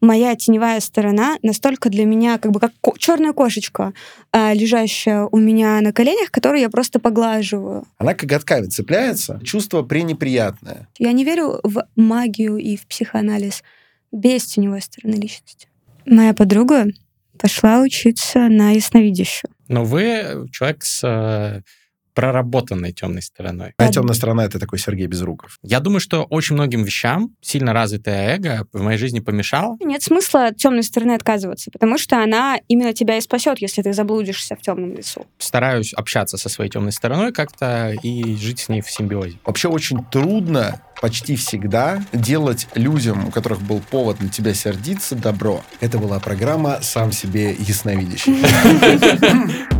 моя теневая сторона настолько для меня как бы как ко- черная кошечка, э, лежащая у меня на коленях, которую я просто поглаживаю. Она коготками цепляется, чувство пренеприятное. Я не верю в магию и в психоанализ без теневой стороны личности. Моя подруга пошла учиться на ясновидящую. Но вы человек с э, проработанной темной стороной. А темная сторона — это такой Сергей Безруков. Я думаю, что очень многим вещам сильно развитое эго в моей жизни помешало. Нет смысла от темной стороны отказываться, потому что она именно тебя и спасет, если ты заблудишься в темном лесу. Стараюсь общаться со своей темной стороной как-то и жить с ней в симбиозе. Вообще очень трудно почти всегда делать людям, у которых был повод на тебя сердиться, добро. Это была программа «Сам себе ясновидящий».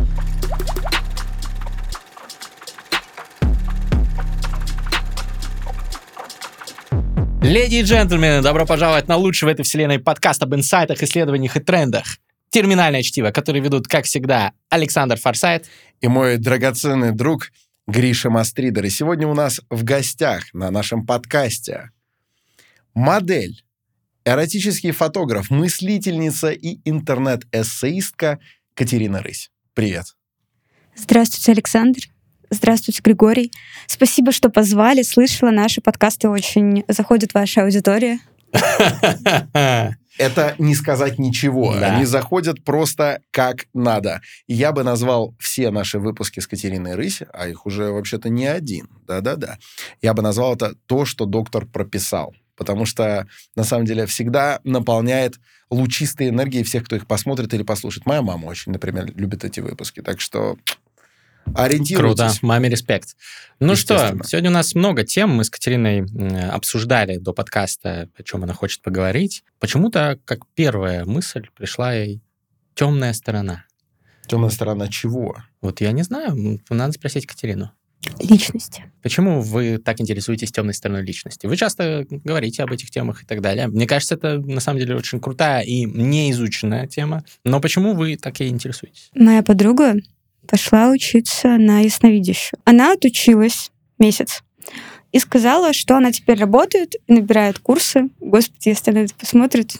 Леди и джентльмены, добро пожаловать на лучший в этой вселенной подкаст об инсайтах, исследованиях и трендах. Терминальное чтиво, который ведут, как всегда, Александр Форсайт. И мой драгоценный друг Гриша Мастридер. И сегодня у нас в гостях на нашем подкасте модель, эротический фотограф, мыслительница и интернет-эссеистка Катерина Рысь. Привет. Здравствуйте, Александр. Здравствуйте, Григорий. Спасибо, что позвали. Слышала, наши подкасты очень заходят в ваша аудитория. Это не сказать ничего. Да. Они заходят просто как надо. И я бы назвал все наши выпуски с Катериной Рысь, а их уже вообще-то не один. Да-да-да. Я бы назвал это то, что доктор прописал. Потому что, на самом деле, всегда наполняет лучистой энергией всех, кто их посмотрит или послушает. Моя мама очень, например, любит эти выпуски. Так что Круто, ориентируйтесь. маме респект. Ну что, сегодня у нас много тем. Мы с Катериной обсуждали до подкаста, о чем она хочет поговорить. Почему-то, как первая мысль, пришла ей темная сторона. Темная сторона чего? Вот я не знаю, надо спросить Катерину. Личности. Почему вы так интересуетесь темной стороной личности? Вы часто говорите об этих темах и так далее. Мне кажется, это на самом деле очень крутая и неизученная тема. Но почему вы так и интересуетесь? Моя подруга пошла учиться на ясновидящую. Она отучилась месяц и сказала, что она теперь работает и набирает курсы. Господи, если она это посмотрит.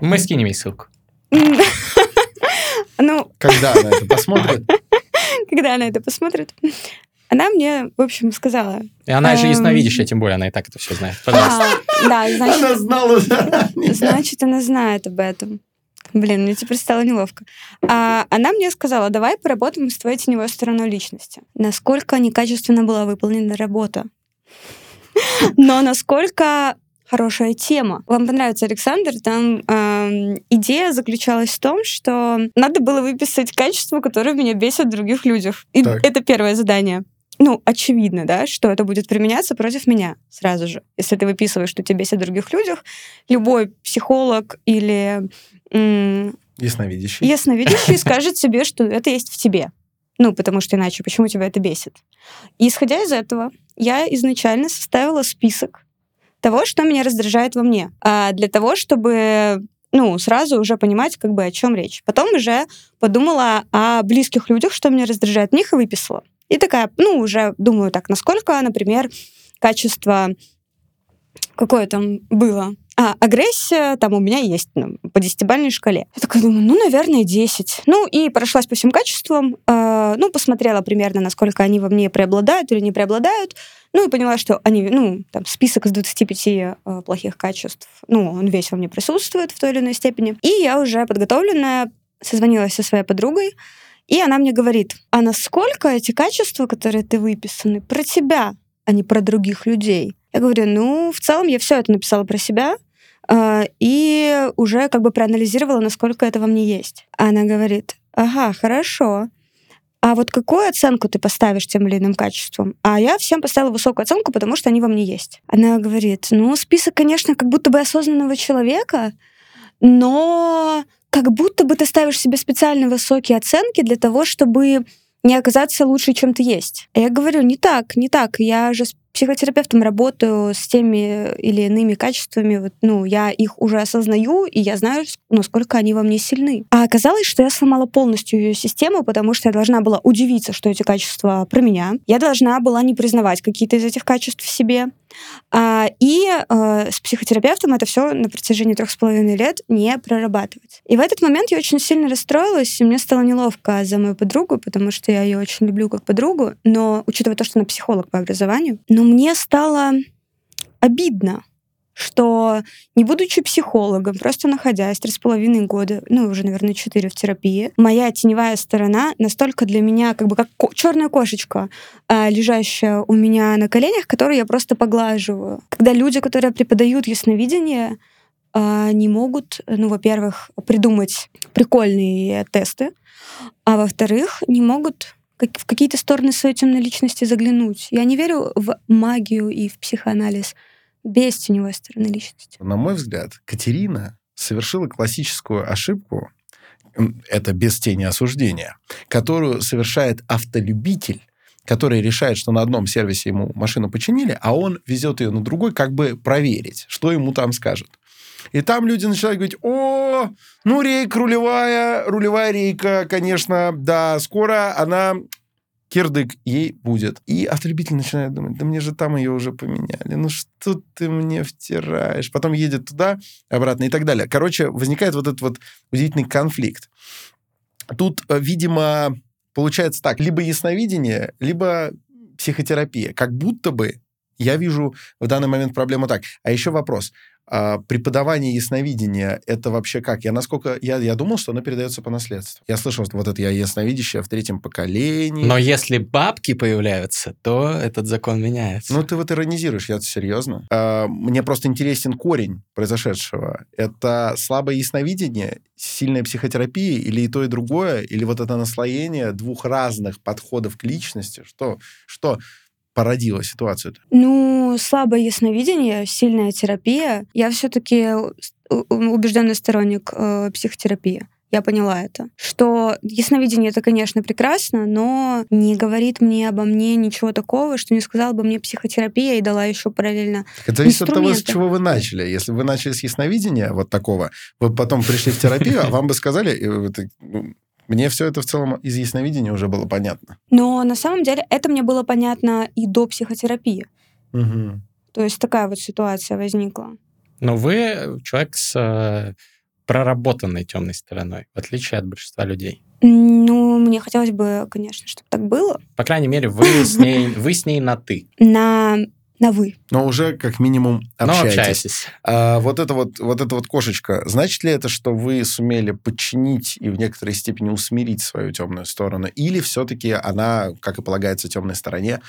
Мы скинем ей ссылку. Ну, Когда она это посмотрит? когда она это посмотрит, она мне, в общем, сказала. И она же Эм. ясновидящая, тем более она и так это все знает. Пожалуйста. «А, да, значит, Она знала заранее. Значит, она знает об этом. Блин, мне теперь стало неловко. А, она мне сказала, давай поработаем с твоей теневой стороной личности. Насколько некачественно была выполнена работа. Но насколько хорошая тема. Вам понравится, Александр? Там эм, идея заключалась в том, что надо было выписать качества, которые меня бесят в других людях. И Так. это первое задание. Ну, очевидно, да, что это будет применяться против меня сразу же. Если ты выписываешь, что тебя бесит в других людях, любой психолог или м, Ясновидящий. ясновидящий скажет себе, что это есть в тебе. Ну, потому что иначе, почему тебя это бесит? И исходя из этого, я изначально составила список того, что меня раздражает во мне, а для того, чтобы ну, сразу уже понимать, как бы, о чем речь. Потом уже подумала о близких людях, что меня раздражает них, и выписала. И такая, ну, уже думаю так, насколько, например, качество какое там было? А, агрессия там у меня есть ну, по десятибалльной шкале. Я такая думаю, ну, наверное, 10. Ну, и прошлась по всем качествам, э, ну, посмотрела примерно, насколько они во мне преобладают или не преобладают, ну, и поняла, что они, ну, там, список из 25 э, плохих качеств, ну, он весь во мне присутствует в той или иной степени. И я уже подготовленная созвонилась со своей подругой, и она мне говорит, а насколько эти качества, которые ты выписаны, про тебя, а не про других людей? Я говорю, ну, в целом я все это написала про себя, э, и уже как бы проанализировала, насколько это во мне есть. Она говорит, ага, хорошо. А вот какую оценку ты поставишь тем или иным качествам? А я всем поставила высокую оценку, потому что они во мне есть. Она говорит, ну, список, конечно, как будто бы осознанного человека, но как будто бы ты ставишь себе специально высокие оценки для того, чтобы не оказаться лучше, чем ты есть. А я говорю, не так, не так. Я же психотерапевтом работаю с теми или иными качествами, вот, ну, я их уже осознаю, и я знаю, насколько они во мне сильны. А оказалось, что я сломала полностью ее систему, потому что я должна была удивиться, что эти качества про меня. Я должна была не признавать какие-то из этих качеств в себе. А, и а, с психотерапевтом это все на протяжении трех с половиной лет не прорабатывать. И в этот момент я очень сильно расстроилась, и мне стало неловко за мою подругу, потому что я ее очень люблю как подругу, но учитывая то, что она психолог по образованию, но мне стало обидно, что не будучи психологом, просто находясь три с половиной года, ну, уже, наверное, четыре в терапии, моя теневая сторона настолько для меня как бы как ко- черная кошечка, э, лежащая у меня на коленях, которую я просто поглаживаю. Когда люди, которые преподают ясновидение, э, не могут, ну, во-первых, придумать прикольные тесты, а во-вторых, не могут в какие-то стороны своей темной личности заглянуть. Я не верю в магию и в психоанализ без теневой стороны личности. На мой взгляд, Катерина совершила классическую ошибку, это без тени осуждения, которую совершает автолюбитель, который решает, что на одном сервисе ему машину починили, а он везет ее на другой, как бы проверить, что ему там скажут. И там люди начинают говорить, о, ну, рейка рулевая, рулевая рейка, конечно, да, скоро она кирдык ей будет. И автолюбитель начинает думать, да мне же там ее уже поменяли, ну что ты мне втираешь? Потом едет туда, обратно и так далее. Короче, возникает вот этот вот удивительный конфликт. Тут, э, видимо, получается так, либо ясновидение, либо психотерапия. Как будто бы я вижу в данный момент проблему так. А еще вопрос. А преподавание ясновидения, это вообще как? Я насколько... Я, я думал, что оно передается по наследству. Я слышал, что вот это я ясновидящая в третьем поколении. Но если бабки появляются, то этот закон меняется. Ну, ты вот иронизируешь, я серьезно. А, мне просто интересен корень произошедшего. Это слабое ясновидение, сильная психотерапия или и то, и другое, или вот это наслоение двух разных подходов к личности? Что? Что? Породила ситуацию-то? Ну, слабое ясновидение, сильная терапия. Я все-таки убежденный сторонник э, психотерапии. Я поняла это. Что ясновидение это, конечно, прекрасно, но не говорит мне обо мне ничего такого, что не сказала бы мне психотерапия и дала еще параллельно. Это зависит от того, с чего вы начали. Если вы начали с ясновидения, вот такого, вы потом пришли в терапию, а вам бы сказали, ну, мне все это в целом из ясновидения уже было понятно. Но на самом деле это мне было понятно и до психотерапии. Угу. То есть такая вот ситуация возникла. Но вы человек с э, проработанной темной стороной, в отличие от большинства людей. Ну, мне хотелось бы, конечно, чтобы так было. По крайней мере, вы с ней, вы с ней на ты. На на вы. Но уже как минимум общаетесь. Но общаетесь. А, вот это вот, вот эта вот кошечка, значит ли это, что вы сумели подчинить и в некоторой степени усмирить свою темную сторону? Или все-таки она, как и полагается темной стороне,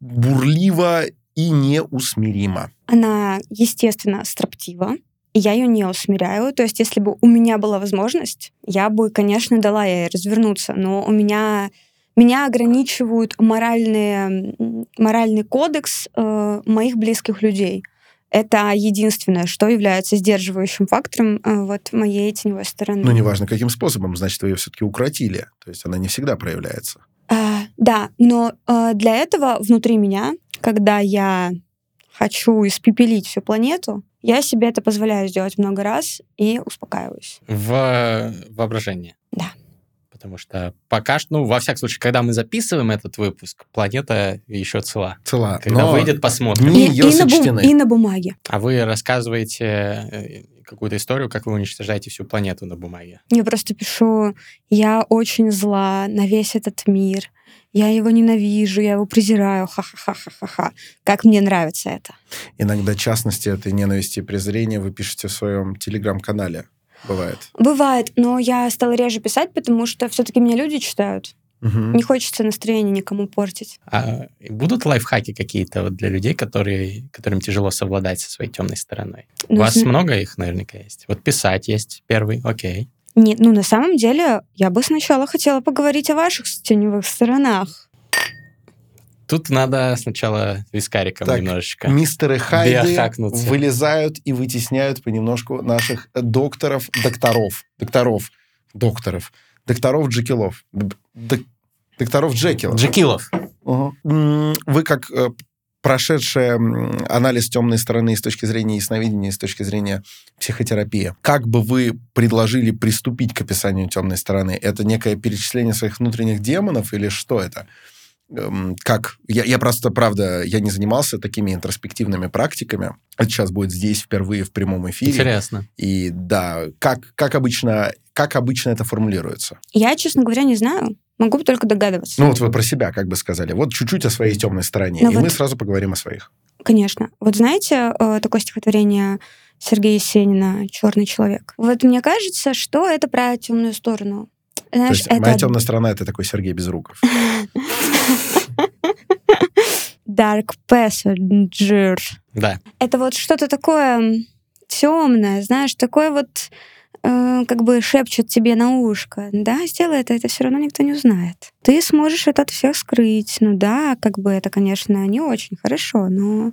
бурлива и неусмирима? Она, естественно, строптива. И я ее не усмиряю. То есть, если бы у меня была возможность, я бы, конечно, дала ей развернуться. Но у меня меня ограничивают моральные, моральный кодекс э, моих близких людей. Это единственное, что является сдерживающим фактором э, вот моей теневой стороны. Ну, неважно, каким способом, значит, вы ее все-таки укротили. То есть она не всегда проявляется. А, да, но э, для этого внутри меня, когда я хочу испепелить всю планету, я себе это позволяю сделать много раз и успокаиваюсь. В воображении? Да. Потому что пока что, ну, во всяком случае, когда мы записываем этот выпуск, планета еще цела. Цела. Когда Но выйдет, посмотрим. И, и, на бум, и на бумаге. А вы рассказываете э, какую-то историю, как вы уничтожаете всю планету на бумаге? Я просто пишу, я очень зла на весь этот мир, я его ненавижу, я его презираю, ха-ха-ха-ха-ха. Как мне нравится это. Иногда частности этой ненависти и презрения вы пишете в своем телеграм-канале. Бывает. Бывает, но я стала реже писать, потому что все-таки меня люди читают. Угу. Не хочется настроение никому портить. А будут лайфхаки какие-то вот для людей, которые, которым тяжело совладать со своей темной стороной? Ну, У вас с... много их наверняка есть. Вот писать есть первый, окей. Нет, ну на самом деле я бы сначала хотела поговорить о ваших теневых сторонах. Тут надо сначала вискариком так, немножечко. Мистеры Хайди вылезают и вытесняют понемножку наших докторов, докторов, докторов, докторов, докторов Джекилов, докторов Джекилов. Джекилов. Угу. Вы как э, прошедшая анализ темной стороны с точки зрения ясновидения, с точки зрения психотерапии. Как бы вы предложили приступить к описанию темной стороны? Это некое перечисление своих внутренних демонов или что это? Эм, Как? Я, я просто, правда, я не занимался такими интроспективными практиками. Это сейчас будет здесь впервые в прямом эфире. Интересно. И да, как, как, обычно, как обычно это формулируется? Я, честно говоря, не знаю. Могу только догадываться. Ну вот вы про себя как бы сказали. Вот чуть-чуть о своей темной стороне. Ну и вот- мы сразу поговорим о своих. Конечно. Вот знаете э, такое стихотворение Сергея Есенина «Черный человек»? Вот мне кажется, что это про темную сторону. То Знаешь, есть это моя темная сторона это такой Сергей Безруков. Dark Passenger. Да. Это вот что-то такое темное, знаешь, такое вот э, как бы шепчет тебе на ушко. Да, сделай это, это все равно никто не узнает. Ты сможешь это от всех скрыть. Ну да, как бы это, конечно, не очень хорошо, но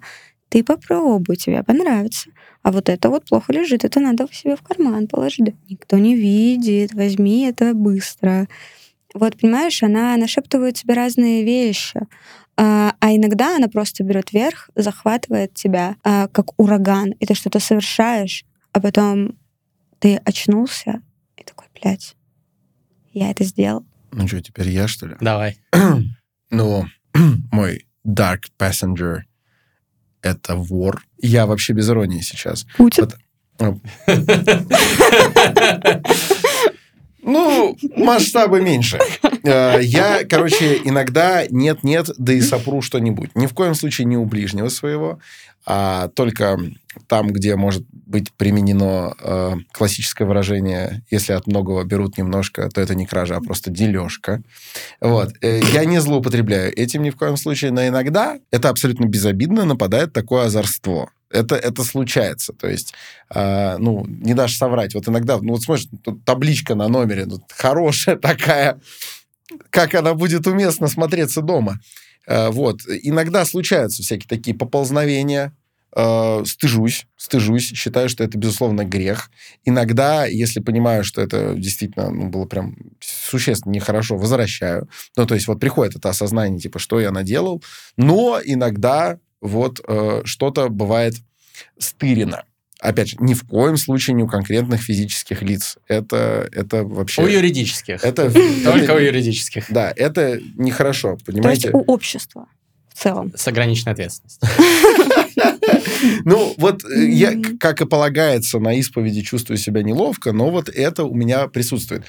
ты попробуй, тебе понравится. А вот это вот плохо лежит, это надо себе в карман положить. Да Никто не видит, возьми это быстро. Вот, понимаешь, она нашептывает тебе разные вещи. А, а иногда она просто берет верх, захватывает тебя, а, как ураган, и ты что-то совершаешь, а потом ты очнулся и такой, блядь, я это сделал. Ну что, теперь я, что ли? Давай. Ну, мой Dark Passenger — это вор. Я вообще без иронии сейчас. Путин? Вот. Ну, масштабы меньше. Э, Я, короче, иногда нет-нет, да и сопру что-нибудь. Ни в коем случае не у ближнего своего, а только там, где может быть применено э, классическое выражение, если от многого берут немножко, то это не кража, а просто дележка. Вот. Э, Я не злоупотребляю этим ни в коем случае, но иногда это абсолютно безобидно нападает такое озорство. Это, это случается. То есть, э, ну, не дашь соврать. Вот иногда, ну, вот смотришь, тут табличка на номере, ну, хорошая такая, как она будет уместно смотреться дома. Э, вот. Иногда случаются всякие такие поползновения, э, стыжусь, стыжусь, считаю, что это, безусловно, грех. Иногда, если понимаю, что это действительно ну, было прям существенно нехорошо, возвращаю. Ну, то есть вот приходит это осознание, типа, что я наделал. Но иногда вот э, что-то бывает стырено. Опять же, ни в коем случае не у конкретных физических лиц. Это, это вообще... У юридических. Это, Только это- у юридических. Да, это нехорошо, То есть понимаете? у общества в целом. С ограниченной ответственностью. Ну, вот э, я, как и полагается, на исповеди чувствую себя неловко, но вот это у меня присутствует.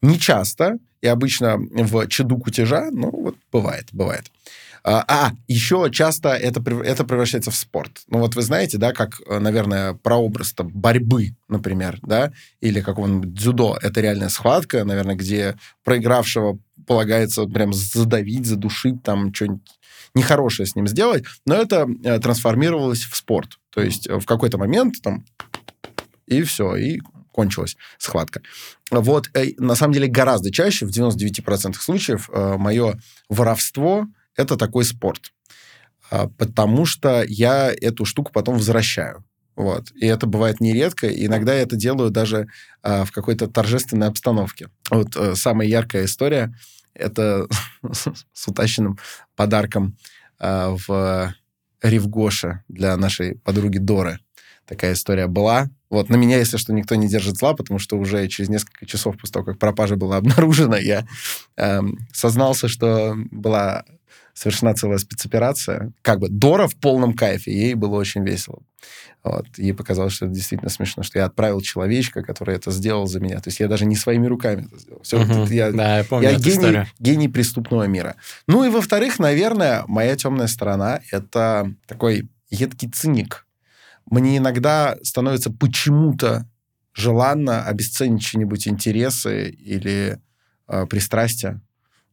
Не часто, и обычно в чаду кутежа, но вот бывает, бывает. А, а, еще часто это, это превращается в спорт. Ну, вот вы знаете, да, как, э, наверное, прообраз там, борьбы, например, да, или какого-нибудь дзюдо. Это реальная схватка, наверное, где проигравшего полагается прям задавить, задушить, там, что-нибудь нехорошее с ним сделать, но это э, трансформировалось в спорт. То есть э, в какой-то момент там и все, и кончилась схватка. Вот, на самом деле, гораздо чаще, в 99% случаев, мое воровство — это такой спорт. А, Потому что я эту штуку потом возвращаю. Вот. И это бывает нередко. И иногда я это делаю даже а, в какой-то торжественной обстановке. Вот э, самая яркая история — это с утащенным подарком а, в Ривгоше для нашей подруги Доры. Такая история была. Вот на меня, если что, никто не держит зла, потому что уже через несколько часов после того, как пропажа была обнаружена, я эм, сознался, что была совершена целая спецоперация. Как бы Дора в полном кайфе, ей было очень весело. Вот. Ей показалось, что это действительно смешно, что я отправил человечка, который это сделал за меня. То есть я даже не своими руками это сделал. Все, Мгм. я, Да, я помню я гений, историю. гений преступного мира. Ну и во-вторых, наверное, моя темная сторона — это такой едкий циник. Мне иногда становится почему-то желанно обесценить чьи-нибудь интересы или э, пристрастия.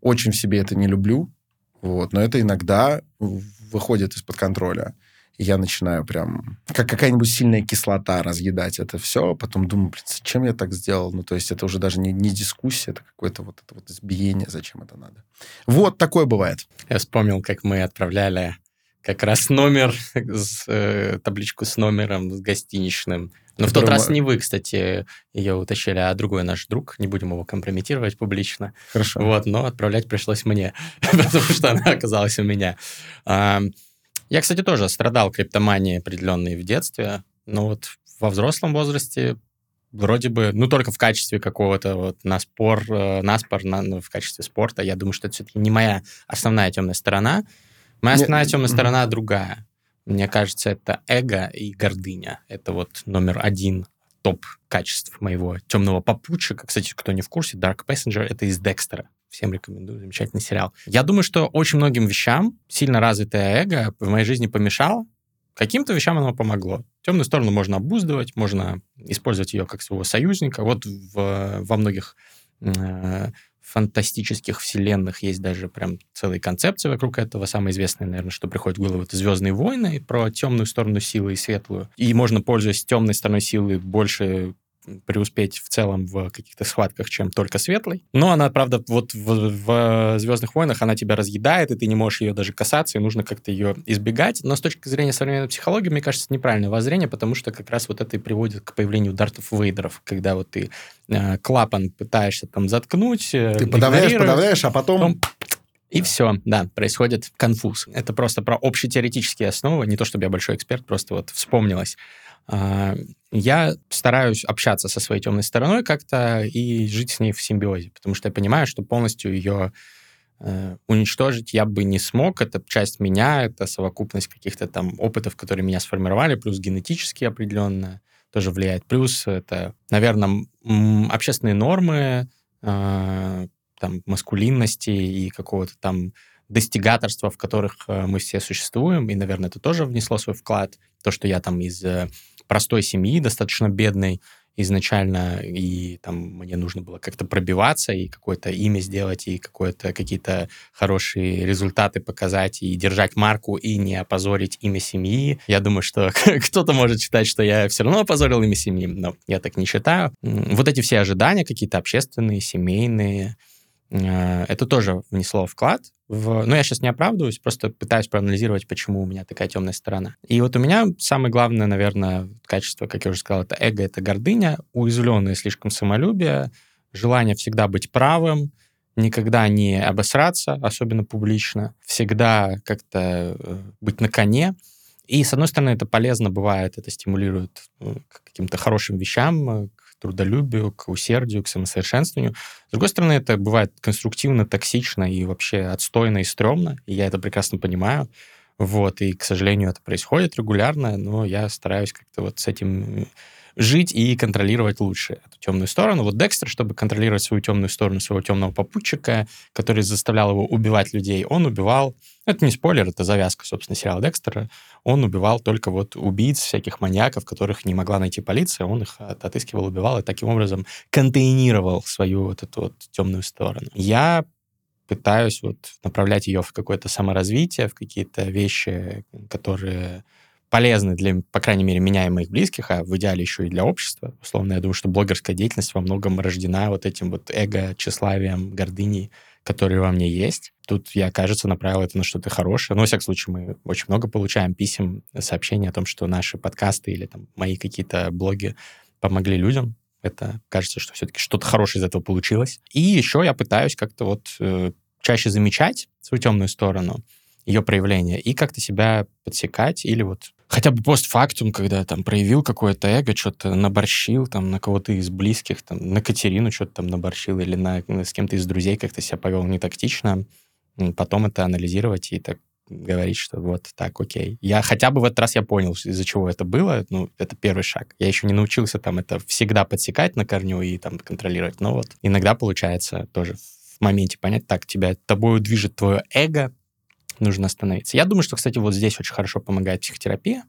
Очень в себе это не люблю. Вот, но это иногда выходит из-под контроля. И я начинаю прям, как какая-нибудь сильная кислота разъедать это все, потом думаю, блин, зачем я так сделал? Ну, то есть это уже даже не, не дискуссия, это какое-то вот это вот избиение, зачем это надо. Вот такое бывает. Я вспомнил, как мы отправляли как раз номер, с, э, табличку с номером, с гостиничным. Но в тот раз не вы, кстати, ее утащили, а другой наш друг. Не будем его компрометировать публично. Хорошо. Вот, но отправлять пришлось мне, потому что она оказалась у меня. Я, кстати, тоже страдал криптоманией определенной в детстве, но вот во взрослом возрасте вроде бы, ну, только в качестве какого-то вот на спор, э, на спор, на, ну, в качестве спорта, я думаю, что это все-таки не моя основная темная сторона. Моя Нет, основная темная сторона другая. Мне кажется, это эго и гордыня. Это вот номер один топ качеств моего темного попутчика. Кстати, кто не в курсе, Dark Passenger — это из Декстера. Всем рекомендую, замечательный сериал. Я думаю, что очень многим вещам сильно развитое эго в моей жизни помешало. Каким-то вещам оно помогло. Темную сторону можно обуздывать, можно использовать ее как своего союзника. Вот в- во многих фантастических вселенных есть даже прям целые концепции вокруг этого. Самое известное, наверное, что приходит в голову, это «Звездные войны» про темную сторону силы и светлую. И можно, пользуясь темной стороной силы, больше преуспеть в целом в каких-то схватках, чем только светлой. Но она, правда, вот в, в «Звездных войнах» она тебя разъедает, и ты не можешь ее даже касаться, и нужно как-то ее избегать. Но с точки зрения современной психологии, мне кажется, неправильное воззрение, потому что как раз вот это и приводит к появлению дартов Вейдеров, когда вот ты э, клапан пытаешься там заткнуть, э, Ты подавляешь, подавляешь, а потом... потом и все, да, происходит конфуз. Это просто про общетеоретические основы, не то чтобы я большой эксперт, просто вот вспомнилось. А, Я стараюсь общаться со своей темной стороной как-то и жить с ней в симбиозе, потому что я понимаю, что полностью ее э, уничтожить я бы не смог. Это часть меня, это совокупность каких-то там опытов, которые меня сформировали, плюс генетически определенно тоже влияет. Плюс это, наверное, общественные нормы, э, там, маскулинности и какого-то там достигаторства, в которых э, мы все существуем, и, наверное, это тоже внесло свой вклад. То, что я там из э, простой семьи, достаточно бедной изначально, и там мне нужно было как-то пробиваться и какое-то имя сделать, и какое-то какие-то хорошие результаты показать, и держать марку, и не опозорить имя семьи. Я думаю, что кто-то может считать, что я все равно опозорил имя семьи, но я так не считаю. Вот эти все ожидания какие-то общественные, семейные, это тоже внесло вклад в... Ну, я сейчас не оправдываюсь, просто пытаюсь проанализировать, почему у меня такая темная сторона. И вот у меня самое главное, наверное, качество, как я уже сказал, это эго, это гордыня, уязвленное слишком самолюбие, желание всегда быть правым, никогда не обосраться, особенно публично, всегда как-то э, быть на коне. И, с одной стороны, это полезно бывает, это стимулирует э, к каким-то хорошим вещам, э, к трудолюбию, к усердию, к самосовершенствованию. С другой стороны, это бывает конструктивно, токсично и вообще отстойно и стрёмно, и я это прекрасно понимаю. Вот, и, к сожалению, это происходит регулярно, но я стараюсь как-то вот с этим жить и контролировать лучше эту темную сторону. Вот Декстер, чтобы контролировать свою темную сторону, своего темного попутчика, который заставлял его убивать людей, он убивал, это не спойлер, это завязка, собственно, сериала Декстера, он убивал только вот убийц, всяких маньяков, которых не могла найти полиция, он их от- отыскивал, убивал, и таким образом контейнировал свою вот эту вот темную сторону. Я пытаюсь вот направлять ее в какое-то саморазвитие, в какие-то вещи, которые полезны для, по крайней мере, меня и моих близких, а в идеале еще и для общества. Условно, я думаю, что блогерская деятельность во многом рождена вот этим вот эго, тщеславием, гордыней, которые во мне есть. Тут я, кажется, направил это на что-то хорошее. Но, во всяком случае, мы очень много получаем писем, сообщений о том, что наши подкасты или там мои какие-то блоги помогли людям. Это кажется, что все-таки что-то хорошее из этого получилось. И еще я пытаюсь как-то вот э, чаще замечать свою темную сторону, ее проявление, и как-то себя подсекать или вот хотя бы постфактум, когда там проявил какое-то эго, что-то наборщил там на кого-то из близких, там на Катерину что-то там наборщил или на, на- с кем-то из друзей как-то себя повел не тактично, потом это анализировать и так говорить, что вот так, окей. Я хотя бы в этот раз я понял, из-за чего это было. Ну, это первый шаг. Я еще не научился там это всегда подсекать на корню и там контролировать. Но вот иногда получается тоже в моменте понять, так, тебя тобою движет твое эго, нужно остановиться. Я думаю, что, кстати, вот здесь очень хорошо помогает психотерапия.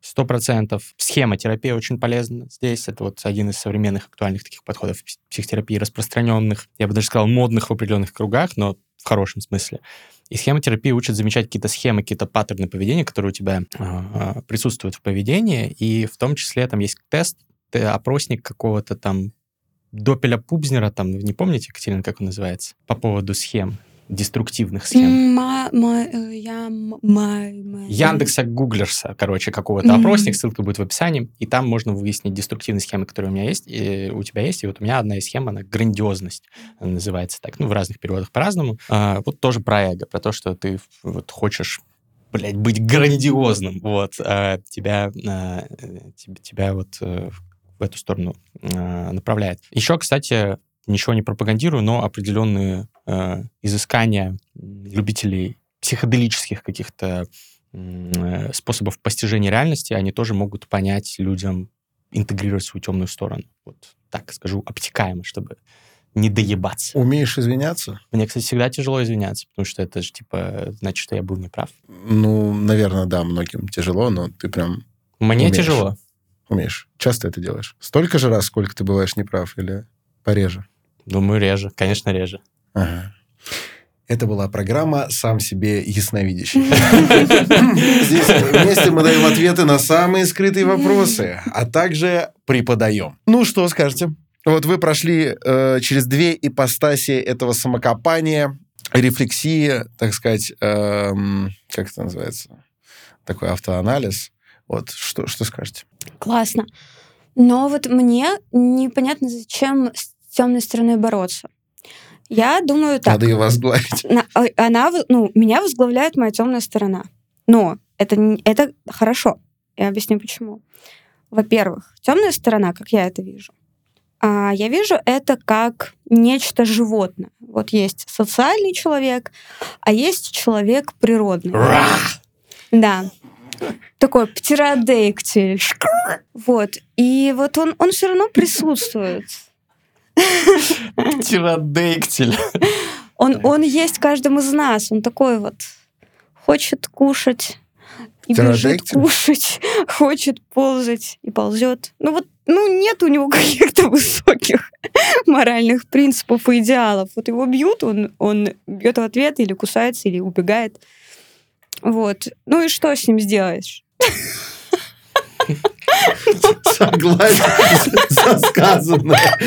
Сто процентов. Схемотерапия очень полезна здесь. Это вот один из современных актуальных таких подходов пс- психотерапии, распространенных, я бы даже сказал, модных в определенных кругах, но в хорошем смысле. И схемотерапия учит замечать какие-то схемы, какие-то паттерны поведения, которые у тебя а, присутствуют в поведении, и в том числе там есть тест, опросник какого-то там Допеля Пубзнера, там, не помните, Екатерина, как он называется, по поводу схем, деструктивных схем? Ма- ма- э, я... м- ма- ма- Яндекса Гуглерса, короче, какого-то опросник, ссылка будет в описании, и там можно выяснить деструктивные схемы, которые у меня есть, и у тебя есть, и вот у меня одна из схем, она грандиозность она называется так, ну, в разных переводах по-разному. А, вот тоже про эго, про то, что ты вот хочешь блядь, быть грандиозным, вот, а тебя, а, тебя, тебя вот э, в эту сторону а, направляет. Еще, кстати, ничего не пропагандирую, но определенные э, изыскания любителей психоделических каких-то э, способов постижения реальности, они тоже могут понять людям, интегрировать свою темную сторону. Вот так скажу, обтекаемо, чтобы не доебаться. Умеешь извиняться? Мне, кстати, всегда тяжело извиняться, потому что это же, типа, значит, что я был неправ. Ну, наверное, да, многим тяжело, но ты прям Мне Умеешь. тяжело. умеешь. Часто это делаешь. Столько же раз, сколько ты бываешь неправ, или пореже? Думаю, реже. Конечно, реже. Ага. Это была программа «Сам себе ясновидящий». Здесь вместе мы даем ответы на самые скрытые вопросы, а также преподаем. Ну, что скажете? Вот вы прошли э, через две ипостаси этого самокопания, рефлексии, так сказать, эм, как это называется? Такой автоанализ. Вот, что, что скажете? Классно. Но вот мне непонятно, зачем темной стороной бороться. Я думаю так. Надо ее возглавить. А- она, в- ну, меня возглавляет моя темная сторона. Но это, это хорошо. Я объясню почему. Во-первых, темная сторона, как я это вижу, а, я вижу это как нечто животное. Вот есть социальный человек, а есть человек природный. Да. Такой птеродактиль. Вот. И вот он, он все равно присутствует. Птеродактиль. Он, он есть в каждом из нас. Он такой вот хочет кушать и бежит кушать, хочет ползать и ползет. Ну вот, ну нет у него каких-то высоких моральных принципов и идеалов. Вот его бьют, он, он бьет в ответ или кусается, или убегает. Вот. Ну и что с ним сделаешь? Согласен за сказанное.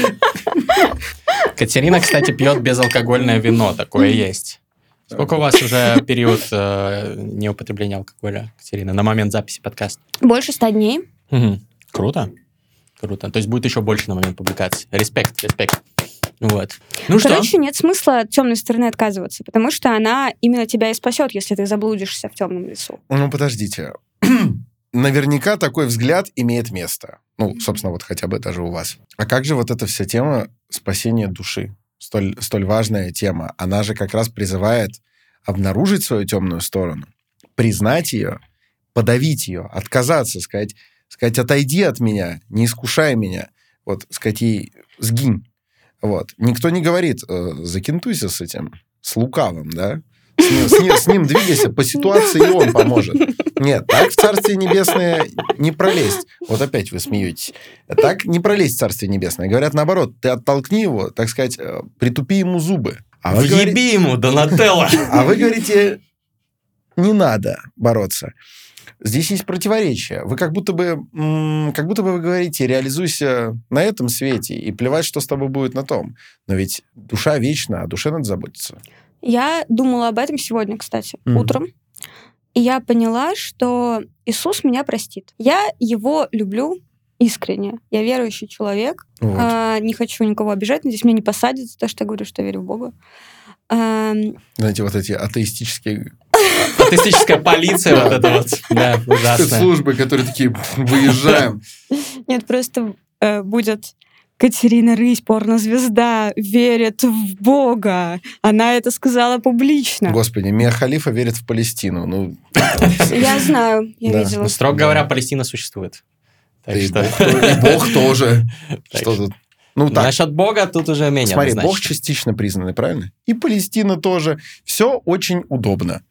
Катерина, кстати, пьет безалкогольное вино. Такое есть. Сколько у вас уже период э, неупотребления алкоголя, Катерина, на момент записи подкаста? Больше ста дней. Круто. Круто. То есть будет еще больше на момент публикации. Респект, респект. Вот. Ну что? Короче, нет смысла от темной стороны отказываться, потому что она именно тебя и спасет, если ты заблудишься в темном лесу. Ну, подождите. Наверняка такой взгляд имеет место. Ну, собственно, вот хотя бы даже у вас. А как же вот эта вся тема спасения души? Столь, столь важная тема. Она же как раз призывает обнаружить свою темную сторону, признать ее, подавить ее, отказаться, сказать, сказать, отойди от меня, не искушай меня. Вот, сказать ей, сгинь. Вот. Никто не говорит, э, закинтуйся с этим, с лукавым, да? С ним, с ним- с ним двигайся по ситуации, и он поможет. Нет, так в Царствие Небесное не пролезть. Вот опять вы смеетесь. Так не пролезть в Царствие Небесное. Говорят наоборот, ты оттолкни его, так сказать, э, притупи ему зубы. А вы, говорите, Въеби ему, Донателло. а вы говорите, не надо бороться. Здесь есть противоречие. Вы как будто бы, как будто бы вы говорите, реализуйся на этом свете и плевать, что с тобой будет на том. Но ведь душа вечна, о душе надо заботиться. Я думала об этом сегодня, кстати, Мгм. утром. И я поняла, что Иисус меня простит. Я его люблю искренне. Я верующий человек. Вот. А, не хочу никого обижать. Надеюсь, меня не посадят за то, что я говорю, что я верю в Бога. Ам, Знаете, вот эти атеистические Атеистическая полиция вот это вот. Да, ужасно. спецслужбы, которые такие, выезжаем. Нет, просто э, будет Катерина Рысь, порнозвезда, верит в Бога. Она это сказала публично. Господи, Мия Халифа верит в Палестину. Ну, Я знаю, я Да. видела. Строго говоря, Палестина существует. Так и, что... Бог, и Бог тоже. Так Что тут? Ну, так, Насчет Бога тут уже менее смотри, Бог однозначно. частично признанный, правильно? И Палестина тоже. Все очень удобно.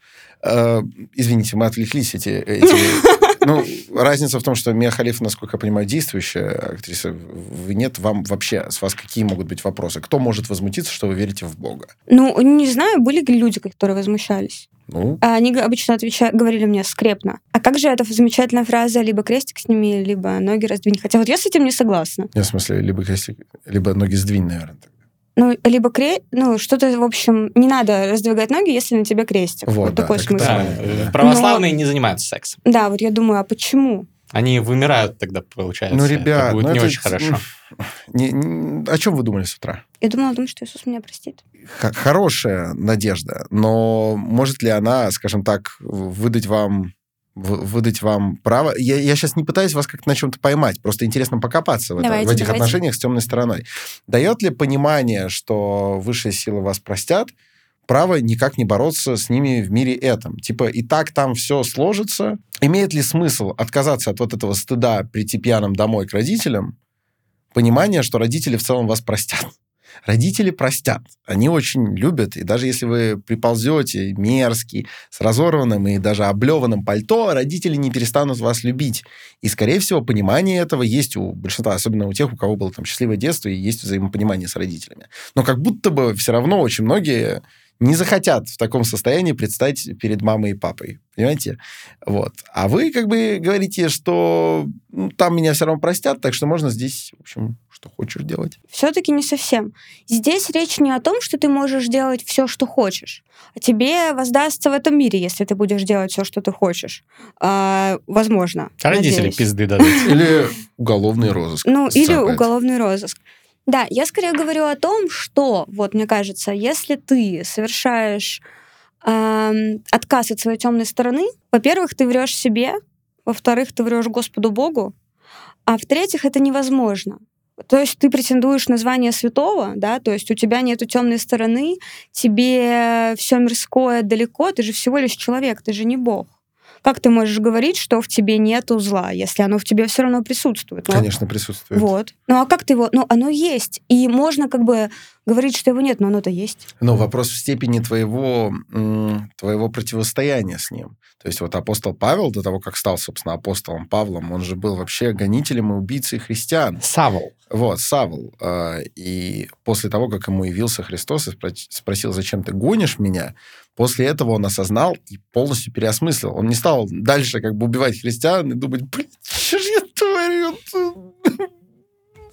Э, Извините, мы отвлеклись эти... эти- Ну, разница в том, что Мия Халифа, насколько я понимаю, действующая актриса. Вы нет, вам вообще, с вас какие могут быть вопросы? Кто может возмутиться, что вы верите в Бога? Ну, не знаю, были ли люди, которые возмущались. Ну, А Они обычно отвечали, говорили мне скрепно. А как же эта замечательная фраза «либо крестик сними, либо ноги раздвинь»? Хотя вот я с этим не согласна. я в смысле, либо крестик, либо ноги сдвинь, наверное. Ну, либо кре... ну, что-то, в общем, не надо раздвигать ноги, если на тебе крестик. Вот, Вот, да, такой так смысл. Да, э, да. православные не занимаются сексом. Да, вот я думаю, а почему? Они вымирают тогда, получается. Ну, Это ребят, будет ну не это- очень хорошо. Не- не- о чем вы думали с утра? Я думала о том, что Иисус меня простит. х- хорошая надежда, но может ли она, скажем так, выдать вам выдать вам право. Я, я сейчас не пытаюсь вас как-то на чем-то поймать, просто интересно покопаться в, это- Давайте, в этих давайте. отношениях с темной стороной. Дает ли понимание, что высшие силы вас простят, право никак не бороться с ними в мире этом? Типа, и так там все сложится. Имеет ли смысл отказаться от вот этого стыда прийти пьяным домой к родителям, понимание, что родители в целом вас простят? Родители простят. Они очень любят. И даже если вы приползете мерзкий, с разорванным и даже облеванным пальто, родители не перестанут вас любить. И, скорее всего, понимание этого есть у большинства, особенно у тех, у кого было там счастливое детство и есть взаимопонимание с родителями. Но как будто бы все равно очень многие не захотят в таком состоянии предстать перед мамой и папой. Понимаете? Вот. А вы как бы говорите, что ну, там меня все равно простят, так что можно здесь, в общем, что хочешь делать. Все-таки не совсем. Здесь речь не о том, что ты можешь делать все, что хочешь, а тебе воздастся в этом мире, если ты будешь делать все, что ты хочешь. А, возможно. А родители надеюсь. пизды дадут. Или уголовный розыск. Ну, или уголовный розыск. Да, я скорее говорю о том, что, вот мне кажется, если ты совершаешь эм, отказ от своей темной стороны, во-первых, ты врешь себе, во-вторых, ты врешь Господу Богу, а в-третьих, это невозможно. То есть ты претендуешь на звание святого, да, то есть у тебя нету темной стороны, тебе все мирское далеко, ты же всего лишь человек, ты же не Бог. Как ты можешь говорить, что в тебе нету зла, если оно в тебе все равно присутствует? Ну, Конечно, присутствует. вот. Ну а как ты его... Ну, оно есть. И можно как бы говорить, что его нет, но оно-то есть. Но вопрос в степени твоего, твоего противостояния с ним. То есть вот апостол Павел, до того, как стал, собственно, апостолом Павлом, он же был вообще гонителем и убийцей христиан. Савол. Вот, Савл. э, И после того, как ему явился Христос и спро- спросил, зачем ты гонишь меня, после этого он осознал и полностью переосмыслил. Он не стал дальше как бы убивать христиан и думать, блин, что же я творю?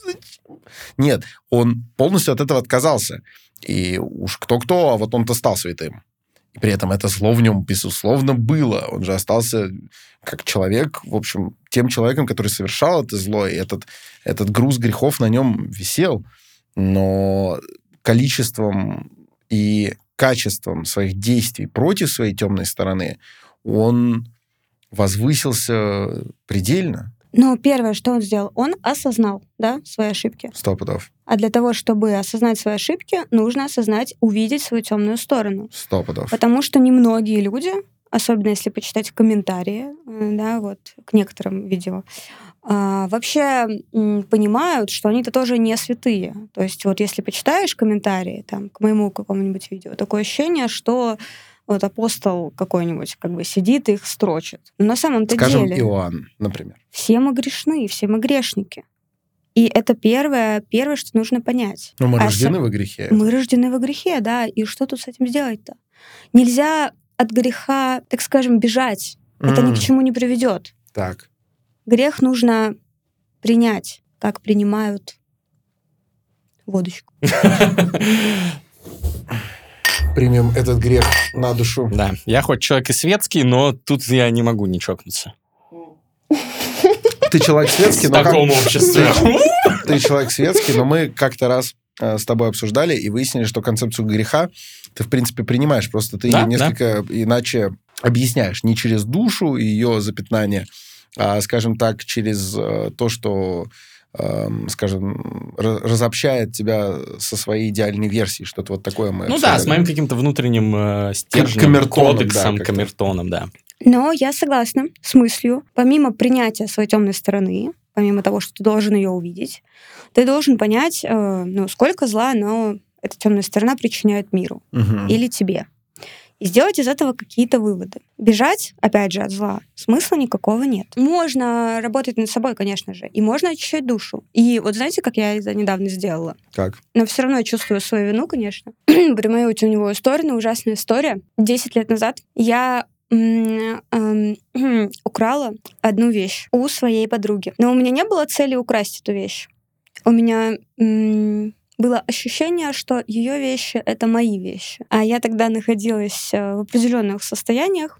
Зачем?» Нет, он полностью от этого отказался. И уж кто-кто, а вот он-то стал святым. И при этом это зло в нем, безусловно, было. Он же остался как человек, в общем, тем человеком, который совершал это зло, и этот, этот груз грехов на нем висел. Но количеством и качеством своих действий против своей темной стороны он возвысился предельно. Но первое, что он сделал, он осознал, да, свои ошибки. Сто пудов. А для того, чтобы осознать свои ошибки, нужно осознать, увидеть свою темную сторону. Сто пудов. Потому что немногие люди, особенно если почитать комментарии, э, да, вот к некоторым видео, вообще м, понимают, что они-то тоже не святые. То есть вот если почитаешь комментарии там к моему какому-нибудь видео, такое ощущение, что вот апостол какой-нибудь как бы сидит и их строчит. Но на самом-то Скажем, деле Иоанн, например. все мы грешны, все мы грешники. И это первое, первое, что нужно понять. Но мы А рождены со- во грехе. Мы рождены во грехе, да, и что тут с этим сделать-то? Нельзя от греха, так скажем, бежать. Это ни к чему не приведет. Так. Грех нужно принять, как принимают водочку. Примем этот грех на душу. Да, я хоть человек и светский, но тут я не могу не чокнуться. Ты человек светский, В но как- таком обществе. ты человек светский, но мы как-то раз э, с тобой обсуждали и выяснили, что концепцию греха ты, в принципе, принимаешь, просто ты Да, ее несколько иначе объясняешь. Не через душу и ее запятнание, а, скажем так, через э, то, что эм, скажем, ра- разобщает тебя со своей идеальной версией, что-то вот такое мы Ну да, обсуждали. с моим каким-то внутренним э, стержнем, камертоном, кодексом, да, камертоном, да. Но я согласна с мыслью, помимо принятия своей темной стороны, помимо того, что ты должен ее увидеть, ты должен понять, э, ну, сколько зла оно, эта темная сторона причиняет миру Мгм. или тебе. И сделать из этого какие-то выводы. Бежать, опять же, от зла смысла никакого нет. Можно работать над собой, конечно же, и можно очищать душу. И вот знаете, как я это недавно сделала? Как? Но все равно я чувствую свою вину, конечно. Про мою теневую сторону ужасная история. Десять лет назад я эм, украла одну вещь у своей подруги. Но у меня не было цели украсть эту вещь. У меня было ощущение, что ее вещи это мои вещи. А я тогда находилась э, в определенных состояниях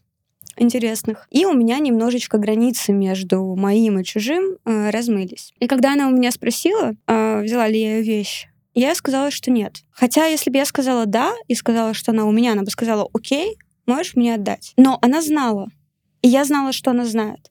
интересных, и у меня немножечко границы между моим и чужим э, размылись. И когда она у меня спросила, э, взяла ли я ее вещь, я сказала, что нет. Хотя, если бы я сказала «да» и сказала, что она у меня, она бы сказала «окей, можешь мне отдать». Но она знала. И я знала, что она знает.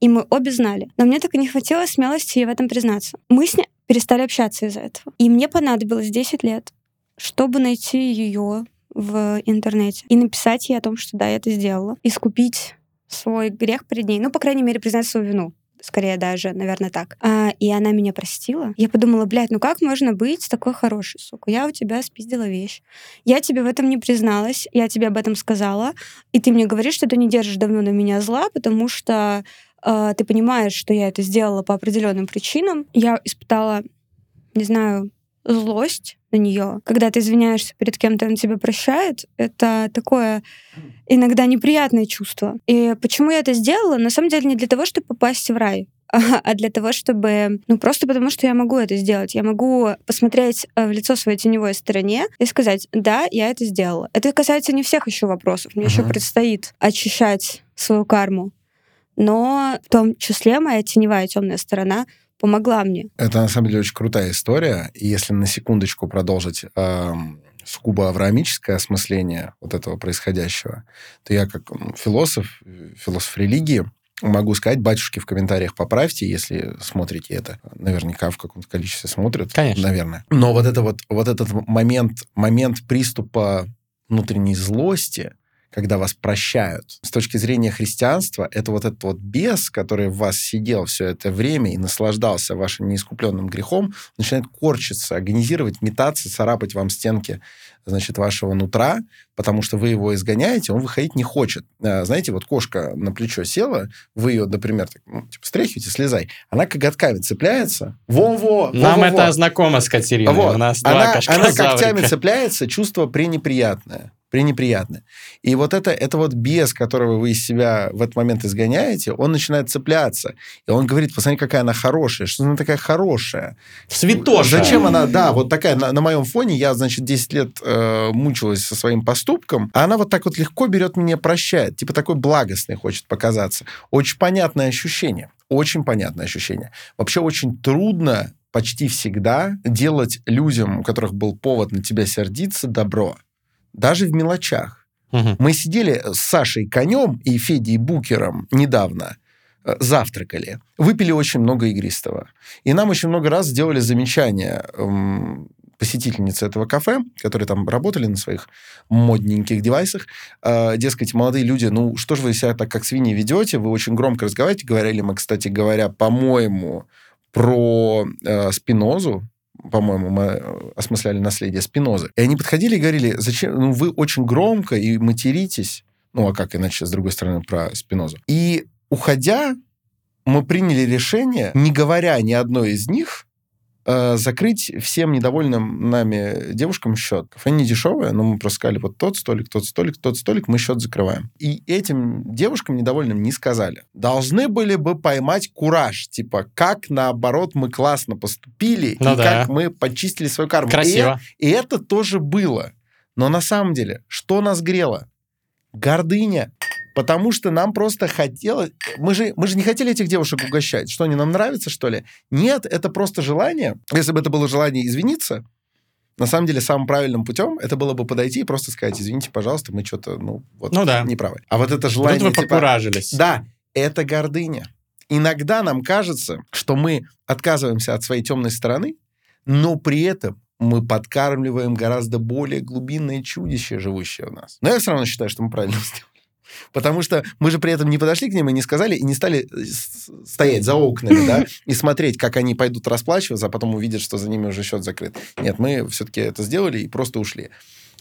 И мы обе знали. Но мне так и не хватило смелости ей в этом признаться. Мы с ней перестали общаться из-за этого. И мне понадобилось 10 лет, чтобы найти ее в интернете и написать ей о том, что да, я это сделала. Искупить свой грех перед ней. Ну, по крайней мере, признать свою вину скорее даже, наверное, так. А, и она меня простила. Я подумала, блядь, ну как можно быть такой хорошей, сука? Я у тебя спиздила вещь. Я тебе в этом не призналась, я тебе об этом сказала, и ты мне говоришь, что ты не держишь давно на меня зла, потому что э, ты понимаешь, что я это сделала по определенным причинам. Я испытала, не знаю, злость на нее, когда ты извиняешься перед кем-то, он тебя прощает, это такое иногда неприятное чувство. И почему я это сделала? На самом деле не для того, чтобы попасть в рай, а для того, чтобы... Ну, просто потому, что я могу это сделать. Я могу посмотреть э, в лицо своей теневой стороне и сказать, да, я это сделала. Это касается не всех еще вопросов. Мне uh-huh. еще предстоит очищать свою карму. Но в том числе моя теневая темная сторона помогла мне. Это на самом деле очень крутая история. И если на секундочку продолжить эм, сугубо авраамическое осмысление вот этого происходящего, то я как философ, философ религии, могу сказать, батюшки в комментариях поправьте, если смотрите это. Наверняка в каком-то количестве смотрят. Конечно. Наверное. Но вот, это вот, вот этот момент, момент приступа внутренней злости, когда вас прощают. С точки зрения христианства, это вот этот вот бес, который в вас сидел все это время и наслаждался вашим неискупленным грехом, начинает корчиться, агонизировать, метаться, царапать вам стенки значит, вашего нутра, потому что вы его изгоняете, он выходить не хочет. А, знаете, вот кошка на плечо села, вы ее, например, так, ну, типа, стряхиваете, слезай. Она коготками цепляется. Во-во! Нам во, это знакомо с Катериной. Вот. У нас она, два она когтями цепляется, чувство пренеприятное пренеприятно. И вот это, это вот бес, которого вы из себя в этот момент изгоняете, он начинает цепляться. И он говорит, посмотри, какая она хорошая, что она такая хорошая. Святоша. Зачем она, да, вот такая, на, на моем фоне, я, значит, 10 лет э, мучилась со своим поступком, а она вот так вот легко берет меня, прощает. Типа такой благостный хочет показаться. Очень понятное ощущение. Очень понятное ощущение. Вообще очень трудно почти всегда делать людям, у которых был повод на тебя сердиться, добро даже в мелочах. Угу. Мы сидели с Сашей Конем и Федей Букером недавно, э, завтракали, выпили очень много игристого. И нам очень много раз сделали замечания эм, посетительницы этого кафе, которые там работали на своих модненьких девайсах, э, дескать, молодые люди, ну, что же вы себя так как свиньи ведете, вы очень громко разговариваете, говорили мы, кстати говоря, по-моему, про э, Спинозу, по-моему, мы э, осмысляли наследие Спинозы. И они подходили и говорили, зачем, ну, вы очень громко и материтесь. Ну, а как иначе, с другой стороны, про Спинозу. И уходя, мы приняли решение, не говоря ни одной из них, э, закрыть всем недовольным нами девушкам счет. Кафе не дешевое, но мы просто сказали, вот тот столик, тот столик, тот столик, мы счет закрываем. И этим девушкам недовольным не сказали. Должны были бы поймать кураж, типа, как наоборот мы классно поступили, ну и да. как мы почистили свою карму. Красиво. И, и это тоже было. Но на самом деле, что нас грело? Гордыня. Потому что нам просто хотелось... Мы же, мы же не хотели этих девушек угощать. Что, они нам нравятся, что ли? Нет, это просто желание. Если бы это было желание извиниться, на самом деле, самым правильным путем это было бы подойти и просто сказать, извините, пожалуйста, мы что-то, ну, вот, Ну да. неправы. А вот это желание... Тут вы типа, покуражились. да, это гордыня. Иногда нам кажется, что мы отказываемся от своей темной стороны, но при этом мы подкармливаем гораздо более глубинное чудище, живущее в нас. Но я все равно считаю, что мы правильно сделали. Потому что мы же при этом не подошли к ним и не сказали, и не стали э, стоять за окнами, да, и смотреть, как они пойдут расплачиваться, а потом увидят, что за ними уже счет закрыт. Нет, мы все-таки это сделали и просто ушли.